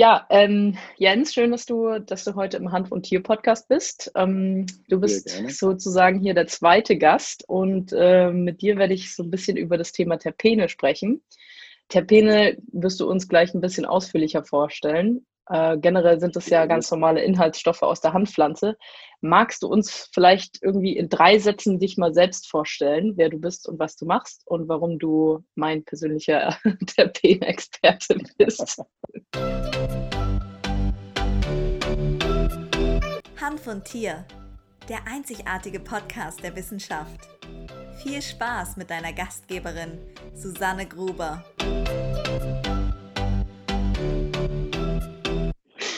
Ja, ähm, Jens, schön, dass du, dass du heute im Hanf- und Tier-Podcast bist. Ähm, du bist sozusagen hier der zweite Gast und äh, mit dir werde ich so ein bisschen über das Thema Terpene sprechen. Terpene wirst du uns gleich ein bisschen ausführlicher vorstellen. Äh, generell sind es ja ganz normale Inhaltsstoffe aus der Hanfpflanze. Magst du uns vielleicht irgendwie in drei Sätzen dich mal selbst vorstellen, wer du bist und was du machst und warum du mein persönlicher Terpen-Experte bist? Hanf und Tier, der einzigartige Podcast der Wissenschaft. Viel Spaß mit deiner Gastgeberin Susanne Gruber.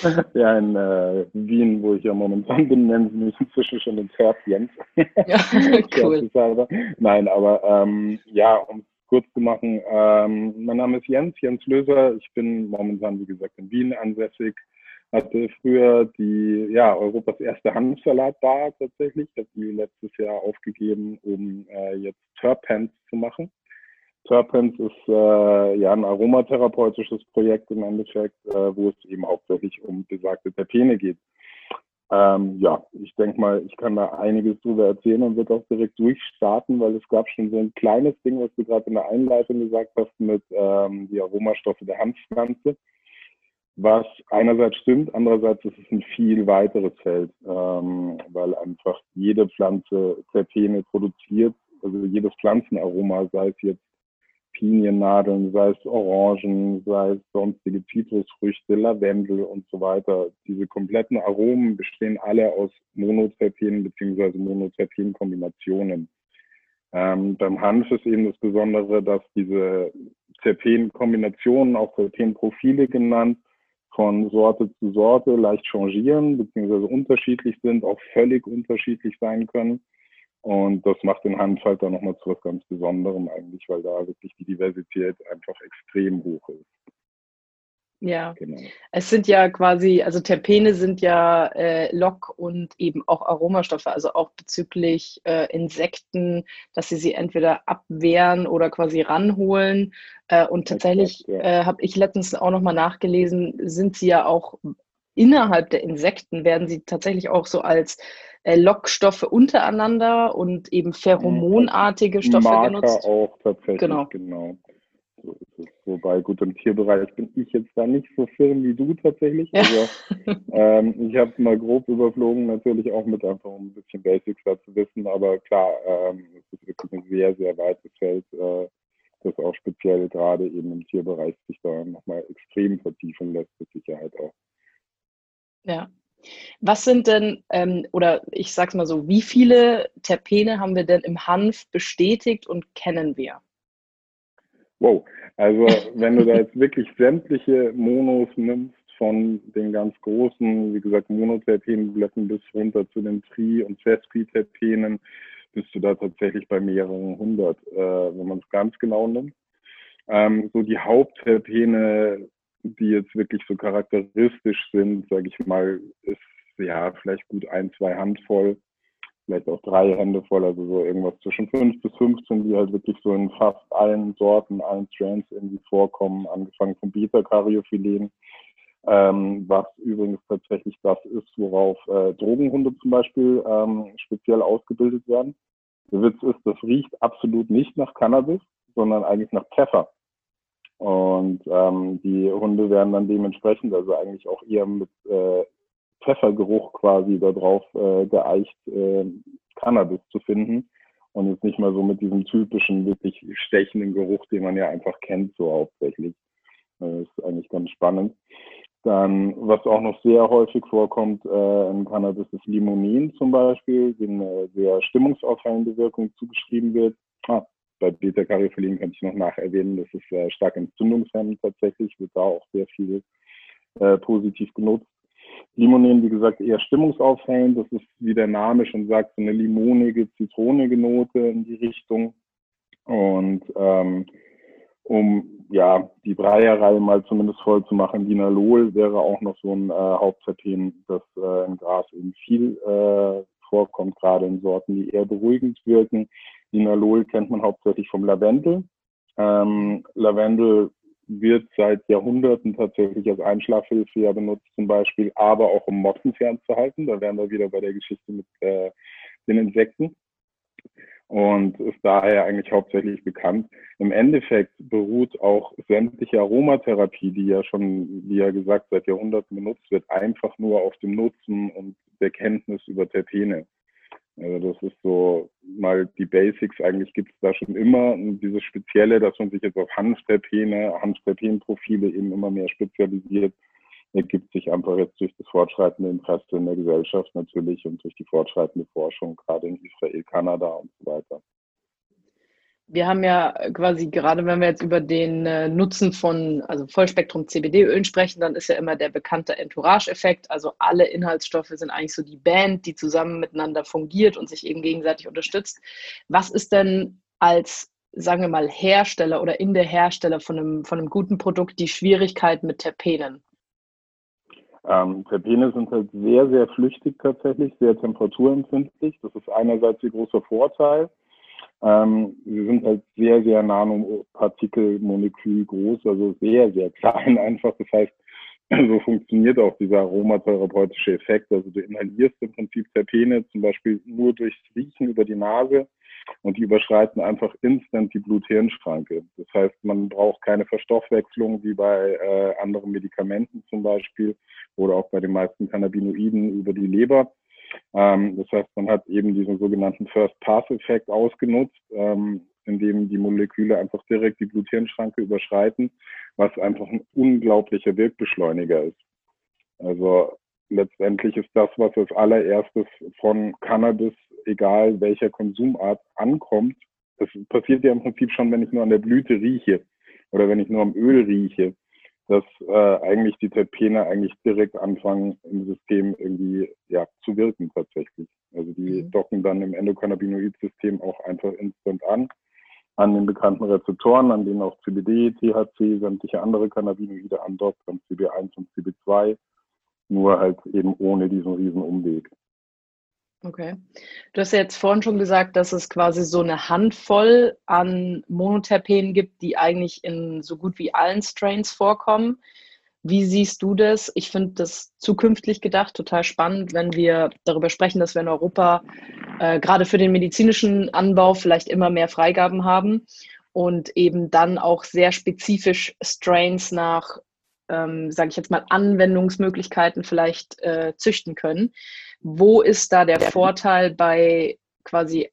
Ja, in äh, Wien, wo ich ja momentan bin, nennen sie mich inzwischen schon den Herz Jens. Ja, cool. Nein, aber ähm, ja, um es kurz zu machen, ähm, mein Name ist Jens, Jens Löser. Ich bin momentan, wie gesagt, in Wien ansässig. Hatte früher die, ja, Europas erste Hanfsalatbar tatsächlich. Ich habe die letztes Jahr aufgegeben, um äh, jetzt Turpens zu machen. Terpens ist äh, ja ein aromatherapeutisches Projekt im Endeffekt, äh, wo es eben hauptsächlich um besagte Terpene geht. Ähm, ja, ich denke mal, ich kann da einiges drüber erzählen und wird auch direkt durchstarten, weil es gab schon so ein kleines Ding, was du gerade in der Einleitung gesagt hast, mit ähm, die Aromastoffe der Hanfpflanze, was einerseits stimmt, andererseits ist es ein viel weiteres Feld, ähm, weil einfach jede Pflanze Terpene produziert, also jedes Pflanzenaroma, sei es jetzt Piniennadeln, sei es Orangen, sei es sonstige Zitrusfrüchte, Lavendel und so weiter. Diese kompletten Aromen bestehen alle aus Monoterpenen bzw. Monoterpen-Kombinationen. Ähm, beim Hanf ist eben das Besondere, dass diese Terpen-Kombinationen, auch Terpen-Profile genannt, von Sorte zu Sorte leicht changieren bzw. unterschiedlich sind, auch völlig unterschiedlich sein können. Und das macht den Hanf halt dann nochmal zu was ganz Besonderem eigentlich, weil da wirklich die Diversität einfach extrem hoch ist. Ja, genau. es sind ja quasi, also Terpene sind ja äh, Lock- und eben auch Aromastoffe, also auch bezüglich äh, Insekten, dass sie sie entweder abwehren oder quasi ranholen. Äh, und tatsächlich ja. Äh, habe ich letztens auch nochmal nachgelesen, sind sie ja auch innerhalb der Insekten, werden sie tatsächlich auch so als Lockstoffe untereinander und eben pheromonartige Stoffe Marker genutzt. auch tatsächlich, genau. genau. So. Wobei, gut, im Tierbereich bin ich jetzt da nicht so firm wie du tatsächlich. Ja. Also, ähm, ich habe es mal grob überflogen, natürlich auch mit einfach um ein bisschen Basics da zu wissen, aber klar, ähm, es ist wirklich ein sehr, sehr weites Feld, äh, das auch speziell gerade eben im Tierbereich sich da nochmal extrem vertiefen lässt, mit Sicherheit auch. Ja. Was sind denn, ähm, oder ich sag's mal so, wie viele Terpene haben wir denn im Hanf bestätigt und kennen wir? Wow, also wenn du da jetzt wirklich sämtliche Monos nimmst, von den ganz großen, wie gesagt, Monoterpenblättern bis runter zu den Tri- und Sesquiterpenen, bist du da tatsächlich bei mehreren hundert, äh, wenn man es ganz genau nimmt. Ähm, so die Hauptterpene die jetzt wirklich so charakteristisch sind, sage ich mal, ist ja vielleicht gut ein, zwei Handvoll, vielleicht auch drei Hände voll, also so irgendwas zwischen fünf bis 15, die halt wirklich so in fast allen Sorten, allen Strands irgendwie vorkommen, angefangen vom Beta-Karyophylen, ähm, was übrigens tatsächlich das ist, worauf äh, Drogenhunde zum Beispiel ähm, speziell ausgebildet werden. Der Witz ist, das riecht absolut nicht nach Cannabis, sondern eigentlich nach Pfeffer. Und ähm, die Hunde werden dann dementsprechend, also eigentlich auch eher mit äh, Pfeffergeruch quasi darauf äh, geeicht, äh, Cannabis zu finden. Und jetzt nicht mal so mit diesem typischen, wirklich stechenden Geruch, den man ja einfach kennt, so hauptsächlich. Das ist eigentlich ganz spannend. Dann, was auch noch sehr häufig vorkommt äh, im Cannabis, ist Limonin zum Beispiel, dem eine sehr stimmungsaufhellende Wirkung zugeschrieben wird. Ah, bei Beta-Carotidin kann ich noch nacherwähnen, das ist äh, stark entzündungshemmend tatsächlich, wird da auch sehr viel äh, positiv genutzt. Limonen, wie gesagt, eher stimmungsaufhellend. Das ist, wie der Name schon sagt, so eine limonige, zitronige Note in die Richtung. Und ähm, um ja die Breierei mal zumindest voll zu machen, Linalol wäre auch noch so ein äh, Hauptterpen, das äh, im Gras eben viel äh, vorkommt, gerade in Sorten, die eher beruhigend wirken. Linalol kennt man hauptsächlich vom Lavendel. Ähm, Lavendel wird seit Jahrhunderten tatsächlich als Einschlafhilfe ja benutzt zum Beispiel, aber auch um Motten fernzuhalten. Da wären wir wieder bei der Geschichte mit äh, den Insekten und ist daher eigentlich hauptsächlich bekannt. Im Endeffekt beruht auch sämtliche Aromatherapie, die ja schon, wie ja gesagt, seit Jahrhunderten benutzt wird, einfach nur auf dem Nutzen und der Kenntnis über Terpene. Also das ist so mal die Basics. Eigentlich gibt es da schon immer dieses Spezielle, dass man sich jetzt auf Hanfterpene, Hanfterpenprofile eben immer mehr spezialisiert, ergibt sich einfach jetzt durch das fortschreitende Interesse in der Gesellschaft natürlich und durch die fortschreitende Forschung, gerade in Israel, Kanada und so weiter. Wir haben ja quasi, gerade wenn wir jetzt über den äh, Nutzen von also Vollspektrum CBD-Ölen sprechen, dann ist ja immer der bekannte Entourage-Effekt. Also alle Inhaltsstoffe sind eigentlich so die Band, die zusammen miteinander fungiert und sich eben gegenseitig unterstützt. Was ist denn als, sagen wir mal, Hersteller oder in der Hersteller von einem, von einem guten Produkt die Schwierigkeit mit Terpenen? Ähm, Terpene sind halt sehr, sehr flüchtig tatsächlich, sehr temperaturempfindlich. Das ist einerseits ihr großer Vorteil. Ähm, sie sind halt sehr, sehr nanopartikelmolekül groß, also sehr, sehr klein einfach. Das heißt, so funktioniert auch dieser aromatherapeutische Effekt. Also du inhalierst im Prinzip Terpene zum Beispiel nur durchs Riechen über die Nase und die überschreiten einfach instant die Blut-Hirn-Schranke. Das heißt, man braucht keine Verstoffwechslung wie bei äh, anderen Medikamenten zum Beispiel oder auch bei den meisten Cannabinoiden über die Leber. Ähm, das heißt, man hat eben diesen sogenannten First-Pass-Effekt ausgenutzt, ähm, indem die Moleküle einfach direkt die Blut-Hirn-Schranke überschreiten, was einfach ein unglaublicher Wirkbeschleuniger ist. Also letztendlich ist das, was als allererstes von Cannabis, egal welcher Konsumart, ankommt. Das passiert ja im Prinzip schon, wenn ich nur an der Blüte rieche oder wenn ich nur am Öl rieche, dass äh, eigentlich die Terpene eigentlich direkt anfangen im System irgendwie ja, zu wirken tatsächlich. Also die mhm. docken dann im Endokannabinoid-System auch einfach instant an, an den bekannten Rezeptoren, an denen auch CBD, THC, sämtliche andere Cannabinoide andockt, dann CB1 und CB2 nur halt eben ohne diesen riesen Umweg. Okay. Du hast ja jetzt vorhin schon gesagt, dass es quasi so eine Handvoll an Monoterpenen gibt, die eigentlich in so gut wie allen Strains vorkommen. Wie siehst du das? Ich finde das zukünftig gedacht total spannend, wenn wir darüber sprechen, dass wir in Europa äh, gerade für den medizinischen Anbau vielleicht immer mehr Freigaben haben und eben dann auch sehr spezifisch Strains nach ähm, sage ich jetzt mal, Anwendungsmöglichkeiten vielleicht äh, züchten können. Wo ist da der Vorteil bei quasi,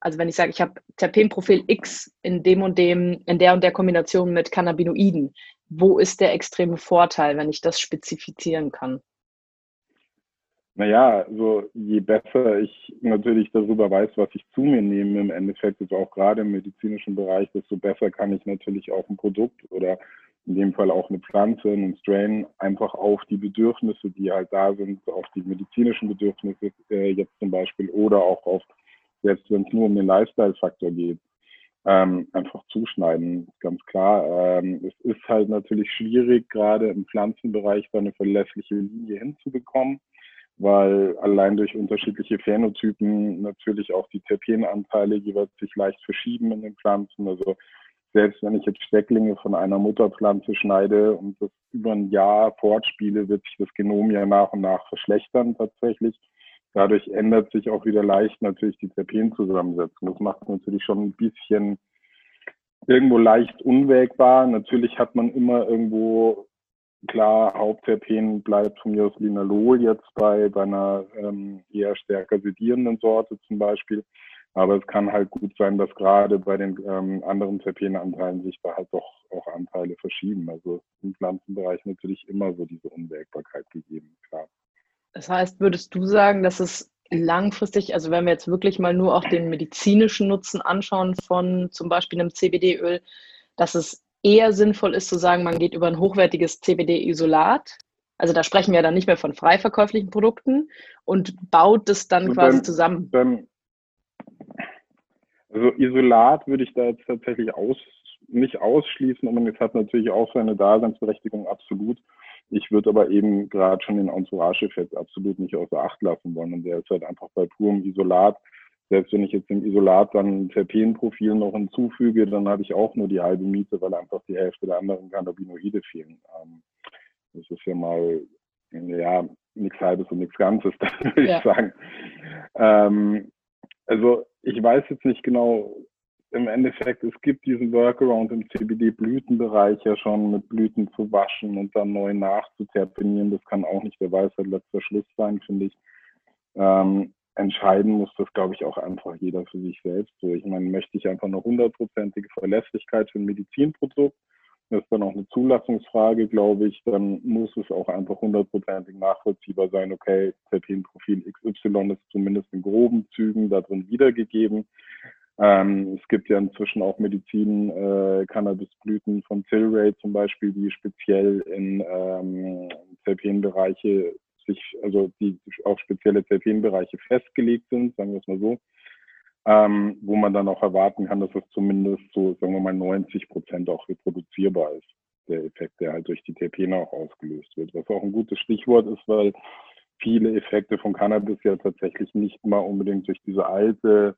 also wenn ich sage, ich habe Terpenprofil X in dem und dem, in der und der Kombination mit Cannabinoiden, wo ist der extreme Vorteil, wenn ich das spezifizieren kann? Naja, also je besser ich natürlich darüber weiß, was ich zu mir nehme, im Endeffekt ist auch gerade im medizinischen Bereich, desto besser kann ich natürlich auch ein Produkt oder in dem Fall auch eine Pflanze, einen Strain, einfach auf die Bedürfnisse, die halt da sind, auf die medizinischen Bedürfnisse äh, jetzt zum Beispiel oder auch auf, selbst wenn es nur um den Lifestyle-Faktor geht, ähm, einfach zuschneiden, ganz klar. Ähm, es ist halt natürlich schwierig, gerade im Pflanzenbereich da eine verlässliche Linie hinzubekommen, weil allein durch unterschiedliche Phänotypen natürlich auch die Terpenanteile jeweils sich leicht verschieben in den Pflanzen. Also selbst wenn ich jetzt Stecklinge von einer Mutterpflanze schneide und das über ein Jahr fortspiele, wird sich das Genom ja nach und nach verschlechtern tatsächlich. Dadurch ändert sich auch wieder leicht natürlich die Terpenzusammensetzung. Das macht natürlich schon ein bisschen irgendwo leicht unwägbar. Natürlich hat man immer irgendwo, klar, Hauptterpen bleibt von mir aus Linalol jetzt bei, bei einer ähm, eher stärker sedierenden Sorte zum Beispiel. Aber es kann halt gut sein, dass gerade bei den ähm, anderen Terpenanteilen sich da halt doch auch Anteile verschieben. Also im Pflanzenbereich natürlich immer so diese Unwägbarkeit gegeben, klar. Das heißt, würdest du sagen, dass es langfristig, also wenn wir jetzt wirklich mal nur auch den medizinischen Nutzen anschauen von zum Beispiel einem CBD-Öl, dass es eher sinnvoll ist zu sagen, man geht über ein hochwertiges CBD-Isolat. Also da sprechen wir dann nicht mehr von frei verkäuflichen Produkten und baut es dann und quasi zusammen. Dann, also Isolat würde ich da jetzt tatsächlich aus, nicht ausschließen und es hat natürlich auch seine Daseinsberechtigung absolut. Ich würde aber eben gerade schon den Entourage-Effekt absolut nicht außer Acht lassen wollen. Und der ist halt einfach bei purem Isolat selbst wenn ich jetzt im Isolat dann ein Terpenprofil noch hinzufüge, dann habe ich auch nur die halbe Miete, weil einfach die Hälfte der anderen Cannabinoide fehlen. Ähm, das ist ja mal, ja, nichts Halbes und nichts Ganzes, würde ja. ich sagen. Ähm, also ich weiß jetzt nicht genau, im Endeffekt, es gibt diesen Workaround im CBD-Blütenbereich ja schon mit Blüten zu waschen und dann neu nachzuterpinieren. Das kann auch nicht der Weisheit letzter Schluss sein, finde ich. Ähm, entscheiden muss das, glaube ich, auch einfach jeder für sich selbst. So, ich meine, möchte ich einfach eine hundertprozentige Verlässlichkeit für ein Medizinprodukt? Das ist dann auch eine Zulassungsfrage, glaube ich. Dann muss es auch einfach hundertprozentig nachvollziehbar sein. Okay, Terpenprofil XY ist zumindest in groben Zügen da drin wiedergegeben. Ähm, es gibt ja inzwischen auch Medizin, äh, Cannabisblüten von Tilray zum Beispiel, die speziell in ähm, Terpenbereiche sich, also die auf spezielle Terpenbereiche festgelegt sind, sagen wir es mal so, ähm, wo man dann auch erwarten kann, dass es zumindest so, sagen wir mal, 90 Prozent auch reproduzierbar ist, der Effekt, der halt durch die Terpene auch ausgelöst wird. Was auch ein gutes Stichwort ist, weil viele Effekte von Cannabis ja tatsächlich nicht mal unbedingt durch diese alte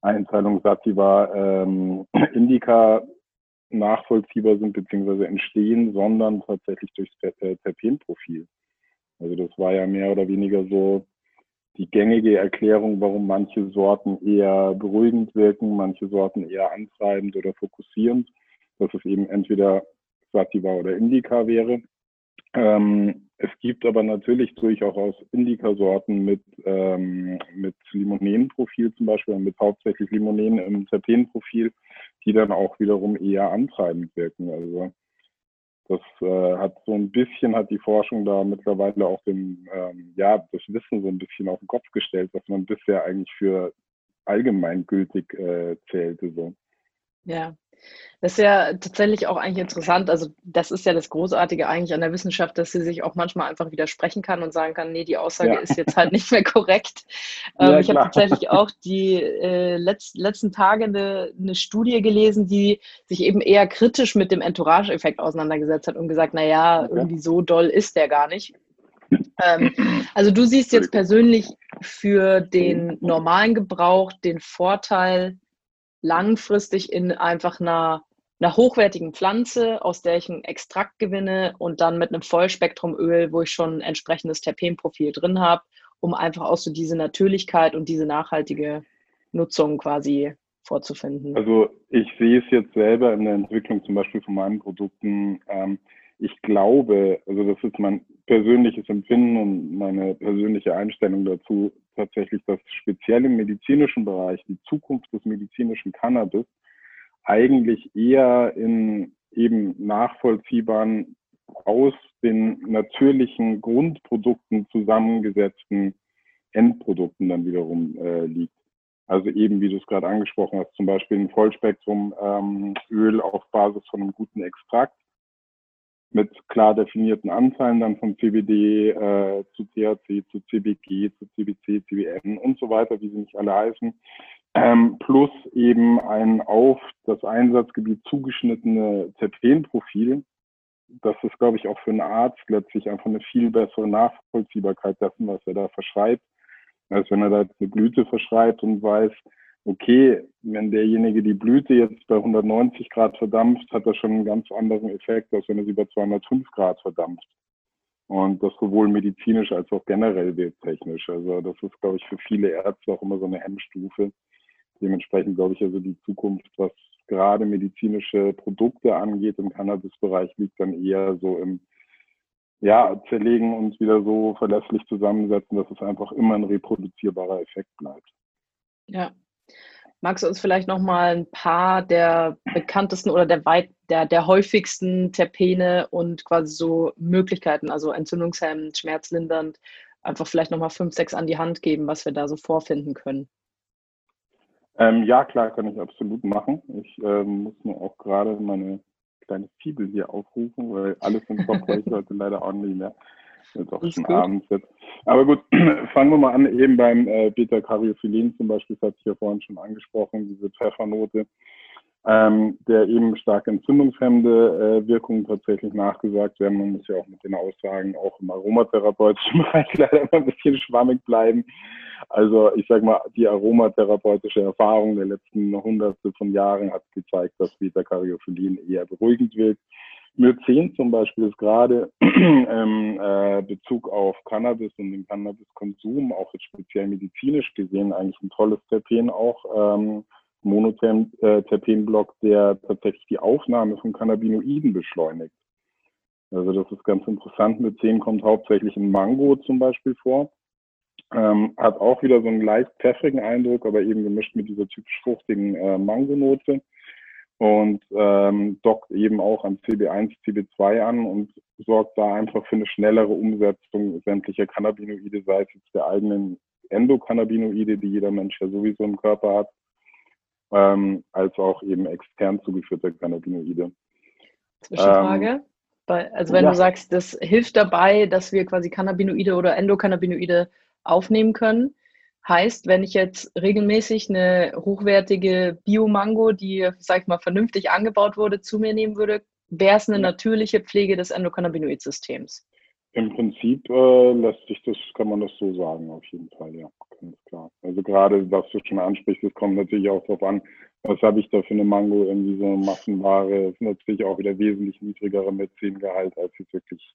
Einteilung Sativa ähm, Indica nachvollziehbar sind bzw. entstehen, sondern tatsächlich durchs Terpenprofil. Also das war ja mehr oder weniger so die gängige Erklärung, warum manche Sorten eher beruhigend wirken, manche Sorten eher antreibend oder fokussierend, dass es eben entweder Sativa oder Indica wäre. Ähm, es gibt aber natürlich durchaus Indikasorten mit, ähm, mit Limonenenprofil zum Beispiel, mit hauptsächlich Limonen im Terpenprofil, die dann auch wiederum eher antreibend wirken. Also das äh, hat so ein bisschen, hat die Forschung da mittlerweile auch dem, ähm, ja, das Wissen so ein bisschen auf den Kopf gestellt, was man bisher eigentlich für allgemeingültig äh, zählte. So. Ja, das ist ja tatsächlich auch eigentlich interessant. Also, das ist ja das Großartige eigentlich an der Wissenschaft, dass sie sich auch manchmal einfach widersprechen kann und sagen kann, nee, die Aussage ja. ist jetzt halt nicht mehr korrekt. Ja, ähm, ich habe tatsächlich auch die äh, letzt, letzten Tage eine, eine, Studie gelesen, die sich eben eher kritisch mit dem Entourage-Effekt auseinandergesetzt hat und gesagt, naja, okay. irgendwie so doll ist der gar nicht. Ähm, also du siehst jetzt persönlich für den normalen Gebrauch den Vorteil, langfristig in einfach einer, einer hochwertigen Pflanze, aus der ich einen Extrakt gewinne und dann mit einem Vollspektrumöl, wo ich schon ein entsprechendes Terpenprofil drin habe, um einfach auch so diese Natürlichkeit und diese nachhaltige Nutzung quasi vorzufinden. Also ich sehe es jetzt selber in der Entwicklung zum Beispiel von meinen Produkten. Ähm, ich glaube, also das ist mein persönliches Empfinden und meine persönliche Einstellung dazu, tatsächlich, dass speziell im medizinischen Bereich die Zukunft des medizinischen Cannabis eigentlich eher in eben nachvollziehbaren, aus den natürlichen Grundprodukten zusammengesetzten Endprodukten dann wiederum äh, liegt. Also eben, wie du es gerade angesprochen hast, zum Beispiel ein Vollspektrum ähm, auf Basis von einem guten Extrakt mit klar definierten Anteilen dann von CBD äh, zu THC, zu CBG, zu CBC, CBN und so weiter, wie sie nicht alle heißen, ähm, plus eben ein auf das Einsatzgebiet zugeschnittene Terpenprofil. Das ist, glaube ich, auch für einen Arzt letztlich einfach eine viel bessere Nachvollziehbarkeit dessen, was er da verschreibt, als wenn er da eine Blüte verschreibt und weiß, okay, wenn derjenige die Blüte jetzt bei 190 Grad verdampft, hat das schon einen ganz anderen Effekt, als wenn er sie bei 205 Grad verdampft. Und das sowohl medizinisch als auch generell bildtechnisch. Also das ist, glaube ich, für viele Ärzte auch immer so eine Hemmstufe. Dementsprechend glaube ich also die Zukunft, was gerade medizinische Produkte angeht im Cannabis-Bereich, liegt dann eher so im ja, zerlegen und wieder so verlässlich zusammensetzen, dass es einfach immer ein reproduzierbarer Effekt bleibt. Ja, Magst du uns vielleicht noch mal ein paar der bekanntesten oder der weit der, der häufigsten Terpene und quasi so Möglichkeiten, also entzündungshemmend, schmerzlindernd, einfach vielleicht noch mal fünf, sechs an die Hand geben, was wir da so vorfinden können? Ähm, ja, klar, kann ich absolut machen. Ich ähm, muss nur auch gerade meine kleine Fibel hier aufrufen, weil alles im Kopf ich heute leider auch nicht mehr. Jetzt auch schon abends jetzt. Aber gut, fangen wir mal an, eben beim äh, Beta-Caryophyllin zum Beispiel, das hatte ich ja vorhin schon angesprochen, diese Pfeffernote, ähm, der eben stark entzündungshemmende äh, Wirkungen tatsächlich nachgesagt werden. Man muss ja auch mit den Aussagen auch im aromatherapeutischen Bereich leider immer ein bisschen schwammig bleiben. Also ich sage mal, die aromatherapeutische Erfahrung der letzten Hunderte von Jahren hat gezeigt, dass Beta-Caryophyllin eher beruhigend wirkt. Mycen zum Beispiel ist gerade im äh, Bezug auf Cannabis und den Cannabiskonsum, auch jetzt speziell medizinisch gesehen, eigentlich ein tolles Terpen auch. Ähm, Monoterpenblock, der tatsächlich die Aufnahme von Cannabinoiden beschleunigt. Also das ist ganz interessant. Mycen kommt hauptsächlich in Mango zum Beispiel vor. Ähm, hat auch wieder so einen leicht pfeffrigen Eindruck, aber eben gemischt mit dieser typisch fruchtigen äh, Mangonote und ähm, dockt eben auch an CB1, CB2 an und sorgt da einfach für eine schnellere Umsetzung sämtlicher Cannabinoide, sei es jetzt der eigenen Endokannabinoide, die jeder Mensch ja sowieso im Körper hat, ähm, als auch eben extern zugeführte Cannabinoide. Zwischenfrage. Ähm, Bei, also wenn ja. du sagst, das hilft dabei, dass wir quasi Cannabinoide oder Endokannabinoide aufnehmen können, Heißt, wenn ich jetzt regelmäßig eine hochwertige Bio-Mango, die, sag ich mal, vernünftig angebaut wurde, zu mir nehmen würde, wäre es eine natürliche Pflege des Endokannabinoid-Systems. Im Prinzip äh, lässt sich das, kann man das so sagen, auf jeden Fall, ja, ganz klar. Also gerade, was du schon ansprichst, es kommt natürlich auch darauf an, was habe ich da für eine Mango, so eine Massenware, ist natürlich auch wieder wesentlich niedrigerer Methengehalt, als jetzt wirklich,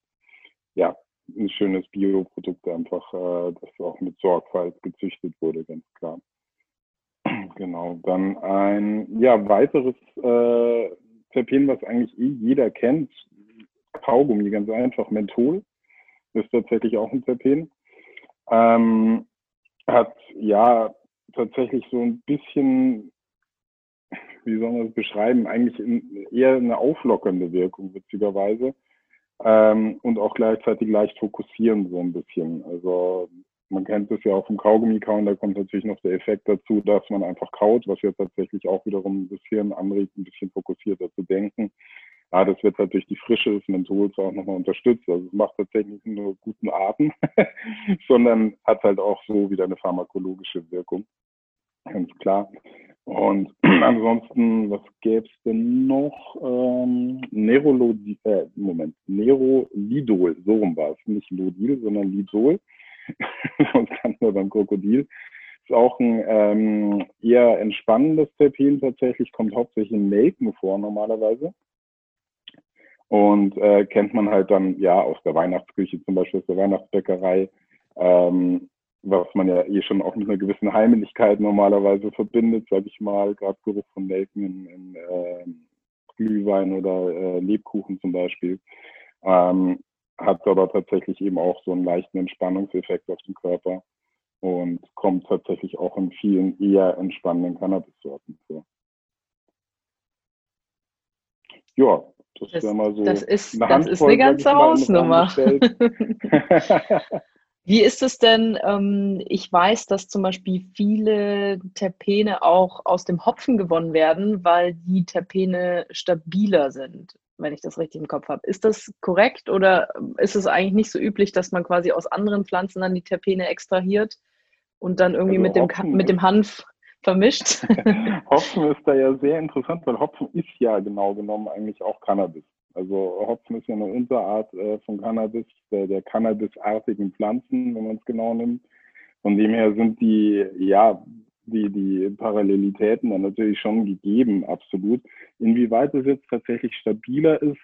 ja, ein schönes Bioprodukt einfach, äh, das auch mit Sorgfalt gezüchtet wurde, ganz klar. Genau, dann ein ja, weiteres äh, Terpen, was eigentlich eh jeder kennt, Kaugummi, ganz einfach, Menthol, ist tatsächlich auch ein Terpen. Ähm, hat ja tatsächlich so ein bisschen, wie soll man das beschreiben, eigentlich eher eine auflockernde Wirkung, witzigerweise ähm, und auch gleichzeitig leicht fokussieren so ein bisschen. Also man kennt es ja auch vom Kaugummi kauen, da kommt natürlich noch der Effekt dazu, dass man einfach kaut, was ja tatsächlich auch wiederum ein bisschen anregt, ein bisschen fokussierter zu denken. Ja, das wird halt durch die Frische des Menthols auch nochmal unterstützt. Also es macht tatsächlich nicht nur guten Atem, sondern hat halt auch so wieder eine pharmakologische Wirkung. Ganz klar. Und ansonsten, was gäbe es denn noch? Ähm, Nerolodil, äh, Moment, Nerolidol, so rum war es. Nicht Lodil, sondern Lidol. Sonst kann man beim Krokodil. Ist auch ein ähm, eher entspannendes Terpen tatsächlich, kommt hauptsächlich in Nelken vor normalerweise. Und äh, kennt man halt dann ja aus der Weihnachtsküche, zum Beispiel aus der Weihnachtsbäckerei. Ähm, was man ja eh schon auch mit einer gewissen Heimeligkeit normalerweise verbindet, sage ich mal, gerade Geruch von Nelken in, in äh, Glühwein oder äh, Lebkuchen zum Beispiel, ähm, hat aber tatsächlich eben auch so einen leichten Entspannungseffekt auf den Körper und kommt tatsächlich auch in vielen eher entspannenden Cannabis-Sorten vor. Ja, das, das wäre mal so. Das ist, eine, das ist eine ganze Hausnummer. Wie ist es denn? Ähm, ich weiß, dass zum Beispiel viele Terpene auch aus dem Hopfen gewonnen werden, weil die Terpene stabiler sind, wenn ich das richtig im Kopf habe. Ist das korrekt oder ist es eigentlich nicht so üblich, dass man quasi aus anderen Pflanzen dann die Terpene extrahiert und dann irgendwie also mit, dem, mit dem Hanf vermischt? Hopfen ist da ja sehr interessant, weil Hopfen ist ja genau genommen eigentlich auch Cannabis. Also Hopfen ist ja eine Unterart äh, von Cannabis, der, der Cannabisartigen Pflanzen, wenn man es genau nimmt. Von dem her sind die, ja, die, die Parallelitäten dann natürlich schon gegeben, absolut. Inwieweit es jetzt tatsächlich stabiler ist,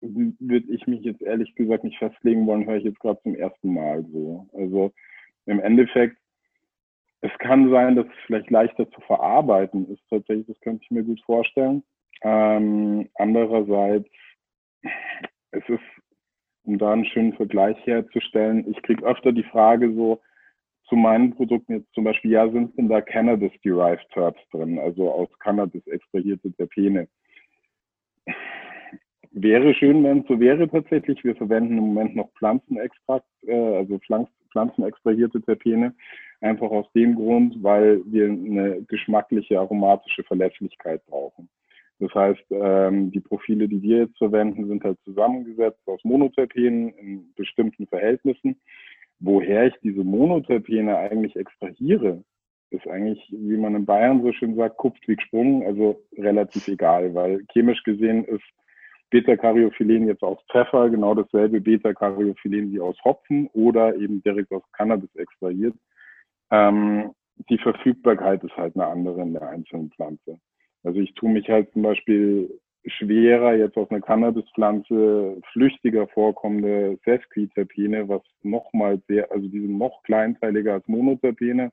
würde ich mich jetzt ehrlich gesagt nicht festlegen wollen, höre ich jetzt gerade zum ersten Mal so. Also im Endeffekt, es kann sein, dass es vielleicht leichter zu verarbeiten ist, tatsächlich, das könnte ich mir gut vorstellen. Ähm, andererseits es ist, um da einen schönen Vergleich herzustellen, ich kriege öfter die Frage so zu meinen Produkten jetzt zum Beispiel, ja, sind denn da Cannabis-derived Herbs drin, also aus Cannabis extrahierte Terpene? Wäre schön, wenn es so wäre tatsächlich. Wir verwenden im Moment noch Pflanzenextrakt, äh, also pflanzenextrahierte Terpene, einfach aus dem Grund, weil wir eine geschmackliche, aromatische Verlässlichkeit brauchen. Das heißt, ähm, die Profile, die wir jetzt verwenden, sind halt zusammengesetzt aus Monoterpenen in bestimmten Verhältnissen. Woher ich diese Monoterpene eigentlich extrahiere, ist eigentlich, wie man in Bayern so schön sagt, kupft wie gesprungen, also relativ egal, weil chemisch gesehen ist Beta-Caryophyllin jetzt aus Pfeffer genau dasselbe Beta-Caryophyllin wie aus Hopfen oder eben direkt aus Cannabis extrahiert. Ähm, die Verfügbarkeit ist halt eine andere in der einzelnen Pflanze. Also ich tue mich halt zum Beispiel schwerer jetzt auf eine Cannabispflanze flüchtiger vorkommende Sesquiterpene, was nochmal sehr, also die sind noch kleinteiliger als Monoterpene,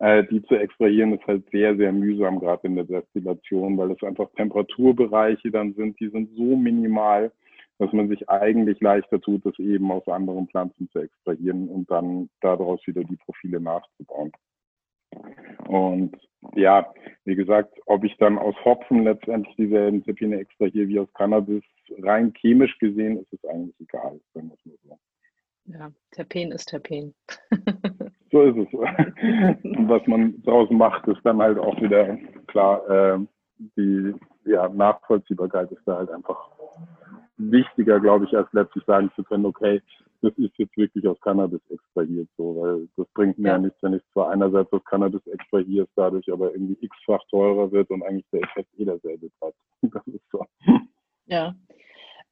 äh, die zu extrahieren ist halt sehr, sehr mühsam, gerade in der Destillation, weil es einfach Temperaturbereiche dann sind, die sind so minimal, dass man sich eigentlich leichter tut, das eben aus anderen Pflanzen zu extrahieren und dann daraus wieder die Profile nachzubauen. Und ja, wie gesagt, ob ich dann aus Hopfen letztendlich dieselben Terpene extrahiere wie aus Cannabis, rein chemisch gesehen ist es eigentlich egal, wenn man so. Ja, Terpen ist Terpen. so ist es. Und was man daraus macht, ist dann halt auch wieder klar, äh, die ja, Nachvollziehbarkeit ist da halt einfach wichtiger, glaube ich, als letztlich sagen zu können, okay, das ist jetzt wirklich aus Cannabis extrahiert, so, weil das bringt mir ja, ja nichts, wenn ich zwar einerseits aus Cannabis extrahiert, dadurch aber irgendwie x-fach teurer wird und eigentlich der Effekt eh derselbe bleibt. Das ist so. Ja,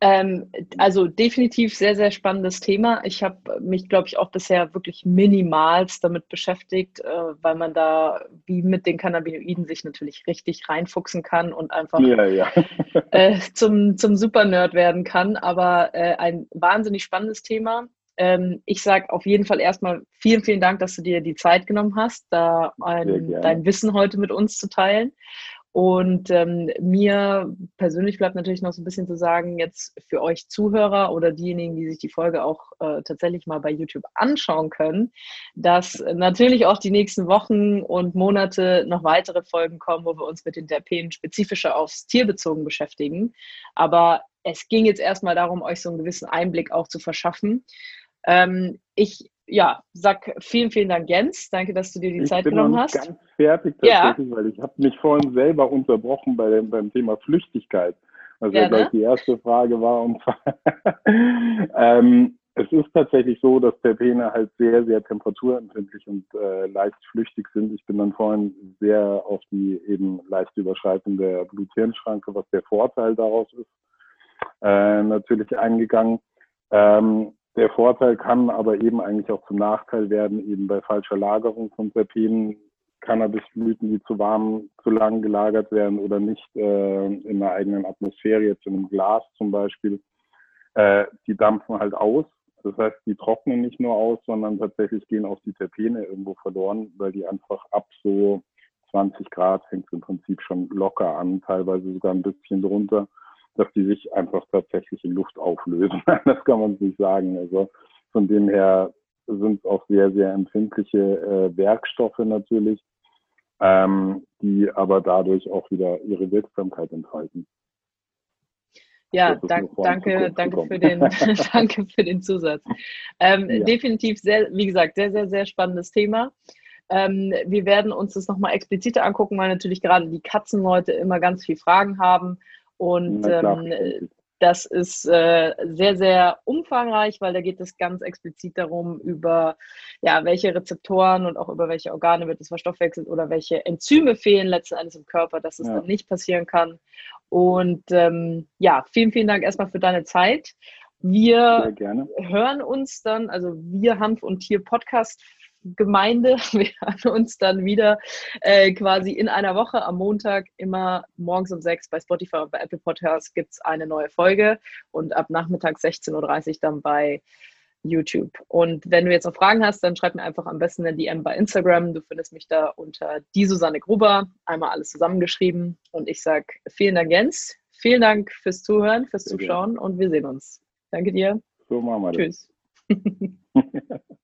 ähm, also definitiv sehr, sehr spannendes Thema. Ich habe mich, glaube ich, auch bisher wirklich minimalst damit beschäftigt, äh, weil man da wie mit den Cannabinoiden sich natürlich richtig reinfuchsen kann und einfach ja, ja. äh, zum, zum Super-Nerd werden kann. Aber äh, ein wahnsinnig spannendes Thema. Ähm, ich sage auf jeden Fall erstmal vielen, vielen Dank, dass du dir die Zeit genommen hast, da ein, dein Wissen heute mit uns zu teilen. Und ähm, mir persönlich bleibt natürlich noch so ein bisschen zu sagen, jetzt für euch Zuhörer oder diejenigen, die sich die Folge auch äh, tatsächlich mal bei YouTube anschauen können, dass natürlich auch die nächsten Wochen und Monate noch weitere Folgen kommen, wo wir uns mit den Terpenen spezifischer aufs Tier bezogen beschäftigen. Aber es ging jetzt erstmal darum, euch so einen gewissen Einblick auch zu verschaffen. Ähm, ich ja, sag vielen, vielen Dank, Jens. Danke, dass du dir die ich Zeit genommen hast. Ich bin ganz fertig tatsächlich, ja. weil ich habe mich vorhin selber unterbrochen bei dem, beim Thema Flüchtigkeit. Was ja, gleich die erste Frage war. Und zwar, ähm, es ist tatsächlich so, dass Terpene halt sehr, sehr temperaturempfindlich und äh, leicht flüchtig sind. Ich bin dann vorhin sehr auf die eben leicht Überschreitung der Blut-Hirn-Schranke, was der Vorteil daraus ist, äh, natürlich eingegangen. Ähm, der Vorteil kann aber eben eigentlich auch zum Nachteil werden, eben bei falscher Lagerung von Terpenen, Cannabisblüten, die zu warm, zu lang gelagert werden oder nicht äh, in einer eigenen Atmosphäre, jetzt in einem Glas zum Beispiel, äh, die dampfen halt aus. Das heißt, die trocknen nicht nur aus, sondern tatsächlich gehen auch die Terpene irgendwo verloren, weil die einfach ab so 20 Grad fängt es im Prinzip schon locker an, teilweise sogar ein bisschen drunter dass die sich einfach tatsächlich in Luft auflösen. das kann man nicht sagen. Also von dem her sind es auch sehr, sehr empfindliche äh, Werkstoffe natürlich, ähm, die aber dadurch auch wieder ihre Wirksamkeit enthalten. Ja, dank, danke, danke für, den, danke für den Zusatz. Ähm, ja. Definitiv sehr, wie gesagt, sehr, sehr, sehr spannendes Thema. Ähm, wir werden uns das nochmal expliziter angucken, weil natürlich gerade die Katzenleute immer ganz viele Fragen haben und ähm, das ist äh, sehr, sehr umfangreich, weil da geht es ganz explizit darum, über ja, welche Rezeptoren und auch über welche Organe wird es verstoffwechselt oder welche Enzyme fehlen letzten Endes im Körper, dass es ja. dann nicht passieren kann. Und ähm, ja, vielen, vielen Dank erstmal für deine Zeit. Wir hören uns dann, also wir Hanf und Tier Podcast Gemeinde. Wir hören uns dann wieder äh, quasi in einer Woche am Montag, immer morgens um sechs bei Spotify und bei Apple Podcasts gibt es eine neue Folge und ab Nachmittag 16.30 Uhr dann bei YouTube. Und wenn du jetzt noch Fragen hast, dann schreib mir einfach am besten eine DM bei Instagram. Du findest mich da unter die Susanne Gruber, einmal alles zusammengeschrieben. Und ich sage vielen Dank, Jens. Vielen Dank fürs Zuhören, fürs Zuschauen und wir sehen uns. Danke dir. So machen wir Tschüss.